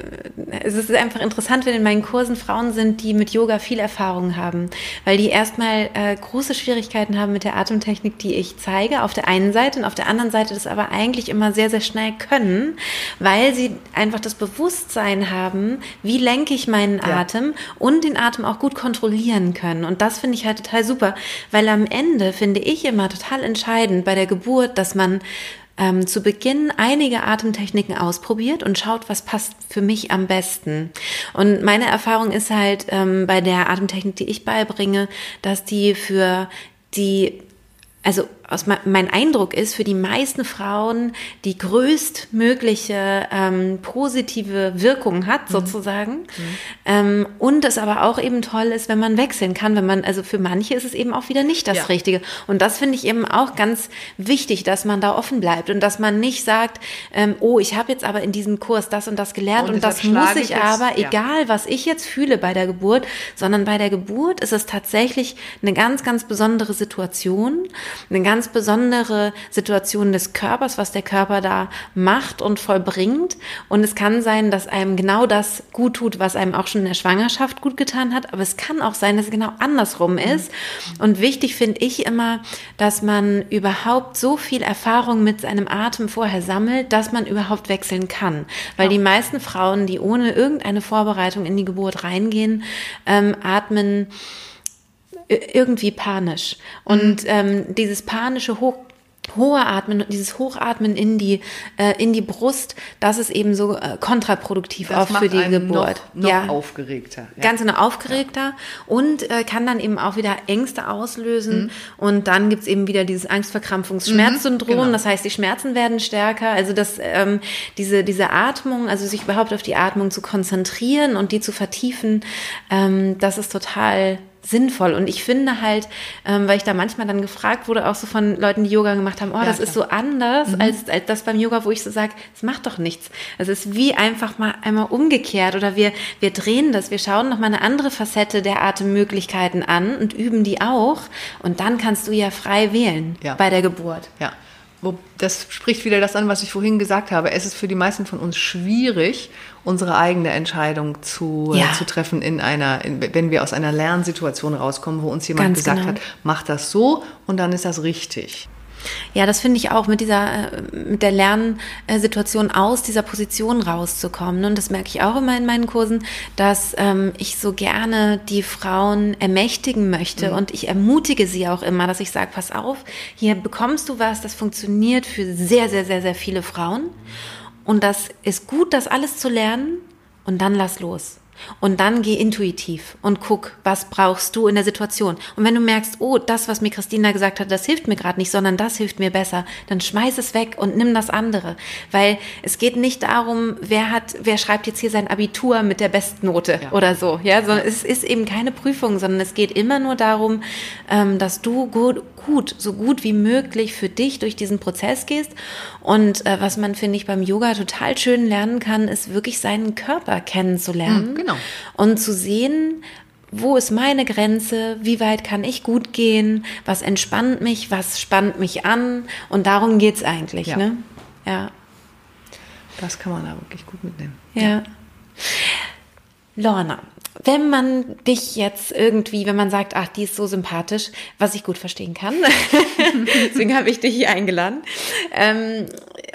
es ist einfach interessant, wenn in meinen Kursen Frauen sind, die mit Yoga viel Erfahrung haben, weil die erstmal äh, große Schwierigkeiten haben mit der Atemtechnik, die ich zeige, auf der einen Seite und auf der anderen Seite das aber eigentlich immer sehr, sehr schnell können, weil sie einfach das Bewusstsein haben, wie lenke ich meinen ja. Atem und den Atem auch gut kontrollieren können. Und das finde ich halt total super, weil am Ende finde ich immer total entscheidend bei der Geburt, dass man ähm, zu Beginn einige Atemtechniken ausprobiert und schaut, was passt für mich am besten. Und meine Erfahrung ist halt ähm, bei der Atemtechnik, die ich beibringe, dass die für die also aus mein Eindruck ist, für die meisten Frauen die größtmögliche ähm, positive Wirkung hat, mhm. sozusagen. Mhm. Ähm, und es aber auch eben toll ist, wenn man wechseln kann, wenn man, also für manche ist es eben auch wieder nicht das ja. Richtige. Und das finde ich eben auch ganz wichtig, dass man da offen bleibt und dass man nicht sagt, ähm, oh, ich habe jetzt aber in diesem Kurs das und das gelernt und, und das muss ich, ich aber, ja. egal was ich jetzt fühle bei der Geburt, sondern bei der Geburt ist es tatsächlich eine ganz, ganz besondere Situation eine ganz besondere Situation des Körpers, was der Körper da macht und vollbringt. Und es kann sein, dass einem genau das gut tut, was einem auch schon in der Schwangerschaft gut getan hat. Aber es kann auch sein, dass es genau andersrum mhm. ist. Und wichtig finde ich immer, dass man überhaupt so viel Erfahrung mit seinem Atem vorher sammelt, dass man überhaupt wechseln kann. Weil ja. die meisten Frauen, die ohne irgendeine Vorbereitung in die Geburt reingehen, ähm, atmen irgendwie panisch. Und mhm. ähm, dieses panische Hoch hohe Atmen, dieses Hochatmen in die, äh, in die Brust, das ist eben so äh, kontraproduktiv Das auch für die Geburt. Noch, noch ja. aufgeregter. Ja. Ganz genau aufgeregter und äh, kann dann eben auch wieder Ängste auslösen. Und dann gibt's eben wieder dieses Angstverkrampfungs-Schmerzsyndrom. genau. Das heißt, die Schmerzen werden stärker. Also das, ähm, diese, diese Atmung, also sich überhaupt auf die Atmung zu konzentrieren und die zu vertiefen, ähm, das ist total sinnvoll. Und ich finde halt, ähm, weil ich da manchmal dann gefragt wurde, auch so von Leuten, die Yoga gemacht haben, oh, das ist so anders als, als das beim Yoga, wo ich so sage, es macht doch nichts. Es ist wie einfach mal einmal umgekehrt oder wir, wir drehen das, wir schauen noch mal eine andere Facette der Atemmöglichkeiten an und üben die auch. Und dann kannst du ja frei wählen Ja. bei der Geburt. Ja. Wo, das spricht wieder das an, was ich vorhin gesagt habe. Es ist für die meisten von uns schwierig, unsere eigene Entscheidung zu, Ja. äh, zu treffen in einer, in, wenn wir aus einer Lernsituation rauskommen, wo uns jemand Ganz gesagt genau. hat, mach das so und dann ist das richtig. Ja, das finde ich auch mit dieser, äh, mit der Lernsituation aus dieser Position rauszukommen. Und das merke ich auch immer in meinen Kursen, dass ähm, ich so gerne die Frauen ermächtigen möchte und ich ermutige sie auch immer, dass ich sage, pass auf, hier bekommst du was, das funktioniert für sehr, sehr, sehr, sehr viele Frauen. Und das ist gut, das alles zu lernen und dann lass los. Und dann geh intuitiv und guck, was brauchst du in der Situation. Und wenn du merkst, oh, das, was mir Christina gesagt hat, das hilft mir gerade nicht, sondern das hilft mir besser, dann schmeiß es weg und nimm das andere. Weil es geht nicht darum, wer hat, wer schreibt jetzt hier sein Abitur mit der Bestnote Ja. oder so. Ja, sondern es ist eben keine Prüfung, sondern es geht immer nur darum, ähm, dass du gut, gut, so gut wie möglich für dich durch diesen Prozess gehst. Und äh, was man, finde ich, beim Yoga total schön lernen kann, ist wirklich seinen Körper kennenzulernen. Mhm, genau. Und zu sehen, wo ist meine Grenze? Wie weit kann ich gut gehen? Was entspannt mich? Was spannt mich an? Und darum geht's eigentlich, Ja. ne? Ja. Das kann man da wirklich gut mitnehmen. Ja. Lorna, wenn man dich jetzt irgendwie, wenn man sagt, ach, die ist so sympathisch, was ich gut verstehen kann, [LAUGHS] deswegen habe ich dich hier eingeladen, ähm,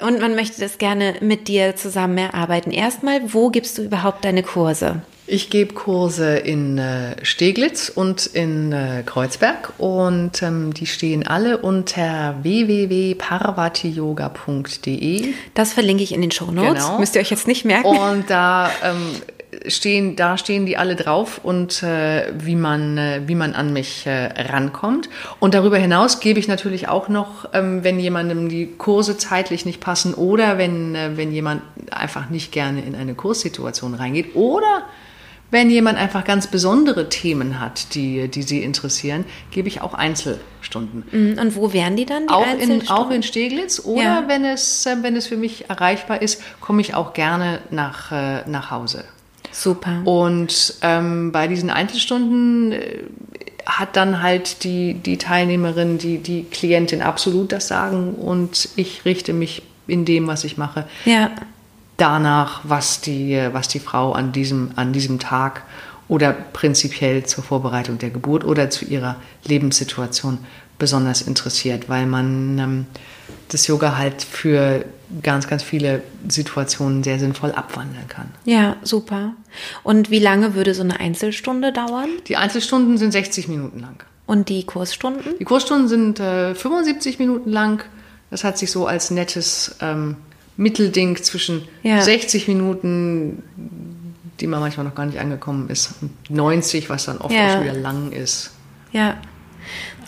und man möchte das gerne mit dir zusammen erarbeiten. Erstmal, wo gibst du überhaupt deine Kurse? Ich gebe Kurse in äh, Steglitz und in äh, Kreuzberg und ähm, die stehen alle unter www.parvatiyoga.de. Das verlinke ich in den Shownotes. Genau. Müsst ihr euch jetzt nicht merken. Und da ähm, stehen, da stehen die alle drauf und äh, wie man, äh, wie man an mich äh, rankommt. Und darüber hinaus gebe ich natürlich auch noch, ähm, wenn jemandem die Kurse zeitlich nicht passen oder wenn, äh, wenn jemand einfach nicht gerne in eine Kurssituation reingeht oder wenn jemand einfach ganz besondere Themen hat, die, die sie interessieren, gebe ich auch Einzelstunden. Mhm, Und wo wären die dann? Die Auch in, auch in Steglitz oder Ja. wenn, es, äh, wenn es für mich erreichbar ist, komme ich auch gerne nach, äh, nach Hause. Super. Und ähm, bei diesen Einzelstunden äh, hat dann halt die, die Teilnehmerin, die, die Klientin absolut das Sagen und ich richte mich in dem, was ich mache, Ja. danach, was die, was die Frau an diesem, an diesem Tag oder prinzipiell zur Vorbereitung der Geburt oder zu ihrer Lebenssituation besonders interessiert, weil man ähm, das Yoga halt für ganz, ganz viele Situationen sehr sinnvoll abwandeln kann. Ja, super. Und wie lange würde so eine Einzelstunde dauern? Die Einzelstunden sind 60 Minuten lang. Und die Kursstunden? Die Kursstunden sind äh, 75 Minuten lang. Das hat sich so als nettes ähm, Mittelding zwischen Ja. 60 Minuten, die man manchmal noch gar nicht angekommen ist, und 90, was dann oft Ja. auch schon wieder lang ist. Ja.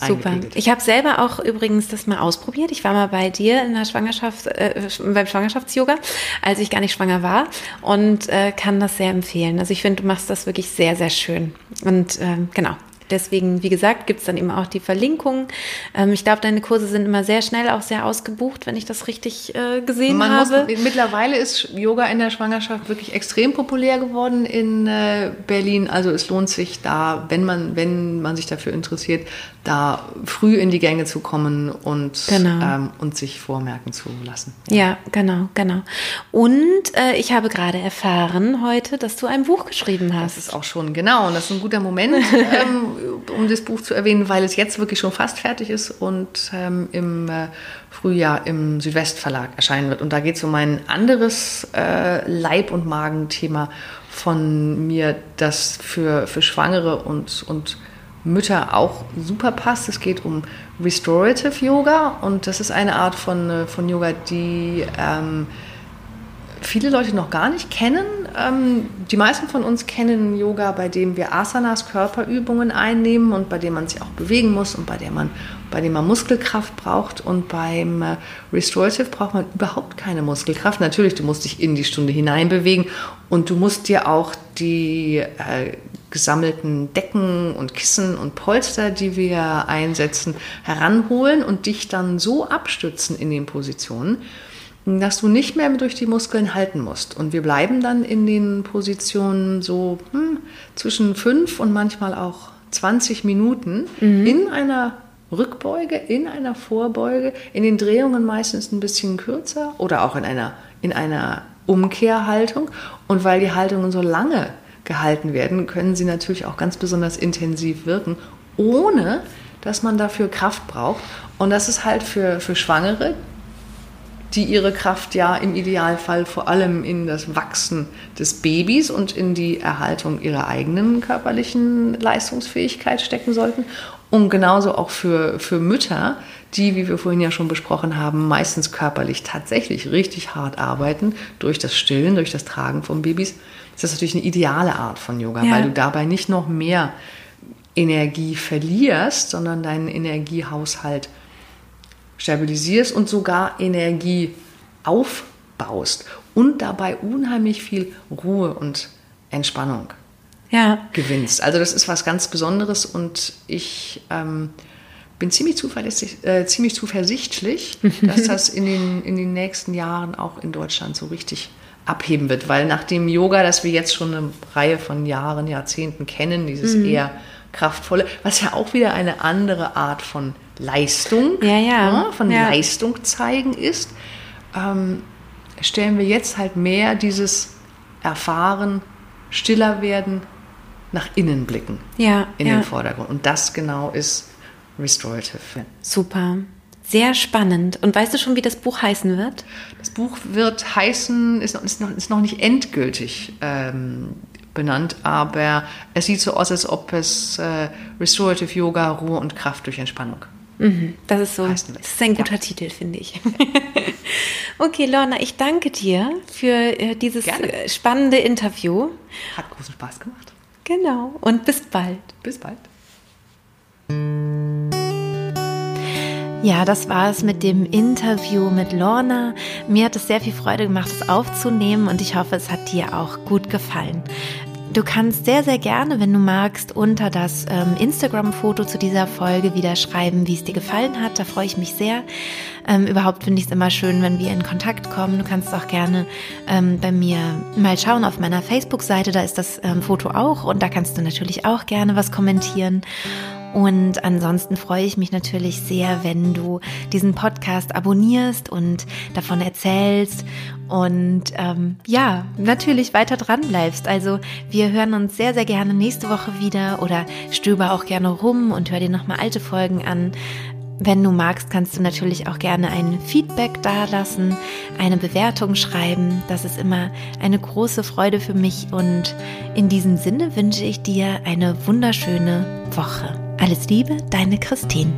Super. Ich habe selber auch übrigens das mal ausprobiert. Ich war mal bei dir in der Schwangerschaft, äh, beim Schwangerschafts-Yoga, als ich gar nicht schwanger war und äh, kann das sehr empfehlen. Also ich finde, du machst das wirklich sehr, sehr schön. Und ähm, genau. Deswegen, wie gesagt, gibt's dann eben auch die Verlinkung. Ähm, ich glaube, deine Kurse sind immer sehr schnell auch sehr ausgebucht, wenn ich das richtig äh, gesehen Man muss, habe. mittlerweile ist Yoga in der Schwangerschaft wirklich extrem populär geworden in äh, Berlin. Also es lohnt sich da, wenn man, wenn man sich dafür interessiert, da früh in die Gänge zu kommen und, Genau. ähm, und sich vormerken zu lassen. Ja, genau, genau. Und äh, ich habe gerade erfahren heute, dass du ein Buch geschrieben hast. Das ist auch schon, genau, und das ist ein guter Moment, [LAUGHS] ähm, um das Buch zu erwähnen, weil es jetzt wirklich schon fast fertig ist und ähm, im äh, Frühjahr im Südwestverlag erscheinen wird. Und da geht es um ein anderes äh, Leib- und Magenthema von mir, das für, für Schwangere und, und Mütter auch super passt. Es geht um Restorative Yoga und das ist eine Art von, äh, von Yoga, die ähm, viele Leute noch gar nicht kennen. Ähm, die meisten von uns kennen Yoga, bei dem wir Asanas, Körperübungen einnehmen und bei dem man sich auch bewegen muss und bei, der man, bei dem man Muskelkraft braucht. Und beim äh, Restorative braucht man überhaupt keine Muskelkraft. Natürlich, du musst dich in die Stunde hineinbewegen und du musst dir auch die äh, gesammelten Decken und Kissen und Polster, die wir einsetzen, heranholen und dich dann so abstützen in den Positionen, dass du nicht mehr durch die Muskeln halten musst. Und wir bleiben dann in den Positionen so hm, zwischen fünf und manchmal auch 20 Minuten mhm. in einer Rückbeuge, in einer Vorbeuge, in den Drehungen meistens ein bisschen kürzer oder auch in einer, in einer Umkehrhaltung. Und weil die Haltungen so lange gehalten werden, können sie natürlich auch ganz besonders intensiv wirken, ohne dass man dafür Kraft braucht. Und das ist halt für, für Schwangere, die ihre Kraft ja im Idealfall vor allem in das Wachsen des Babys und in die Erhaltung ihrer eigenen körperlichen Leistungsfähigkeit stecken sollten. Und genauso auch für, für Mütter, die, wie wir vorhin ja schon besprochen haben, meistens körperlich tatsächlich richtig hart arbeiten, durch das Stillen, durch das Tragen von Babys. Das ist natürlich eine ideale Art von Yoga, ja. weil du dabei nicht noch mehr Energie verlierst, sondern deinen Energiehaushalt stabilisierst und sogar Energie aufbaust und dabei unheimlich viel Ruhe und Entspannung ja. gewinnst. Also das ist was ganz Besonderes und ich ähm, bin ziemlich zuverlässig, äh, ziemlich zuversichtlich, [LAUGHS] dass das in den, in den nächsten Jahren auch in Deutschland so richtig abheben wird, weil nach dem Yoga, das wir jetzt schon eine Reihe von Jahren, Jahrzehnten kennen, dieses mhm. eher kraftvolle, was ja auch wieder eine andere Art von Leistung, ja, ja. Ne, von. Leistung zeigen ist, ähm, stellen wir jetzt halt mehr dieses Erfahren, stiller werden, nach innen blicken ja, in den Vordergrund. Und das genau ist Restorative. Super. Sehr spannend. Und weißt du schon, wie das Buch heißen wird? Das Buch wird heißen, ist noch, ist noch, ist noch nicht endgültig ähm, benannt, aber es sieht so aus, als ob es äh, Restorative Yoga, Ruhe und Kraft durch Entspannung Mhm, das ist so, das ist ein guter ja. Titel, finde ich. [LAUGHS] okay, Lorna, ich danke dir für äh, dieses Gerne. Äh, spannende Interview. Hat großen Spaß gemacht. Genau, und bis bald. Bis bald. Ja, das war es mit dem Interview mit Lorna. Mir hat es sehr viel Freude gemacht, es aufzunehmen und ich hoffe, es hat dir auch gut gefallen. Du kannst sehr, sehr gerne, wenn du magst, unter das ähm, Instagram-Foto zu dieser Folge wieder schreiben, wie es dir gefallen hat. Da freue ich mich sehr. Ähm, überhaupt finde ich es immer schön, wenn wir in Kontakt kommen. Du kannst auch gerne ähm, bei mir mal schauen auf meiner Facebook-Seite. Da ist das ähm, Foto auch und da kannst du natürlich auch gerne was kommentieren. Und ansonsten freue ich mich natürlich sehr, wenn du diesen Podcast abonnierst und davon erzählst und ähm, ja, natürlich weiter dran bleibst. Also wir hören uns sehr, sehr gerne nächste Woche wieder oder stöber auch gerne rum und hör dir nochmal alte Folgen an. Wenn du magst, kannst du natürlich auch gerne ein Feedback dalassen, eine Bewertung schreiben. Das ist immer eine große Freude für mich und in diesem Sinne wünsche ich dir eine wunderschöne Woche. Alles Liebe, deine Christine.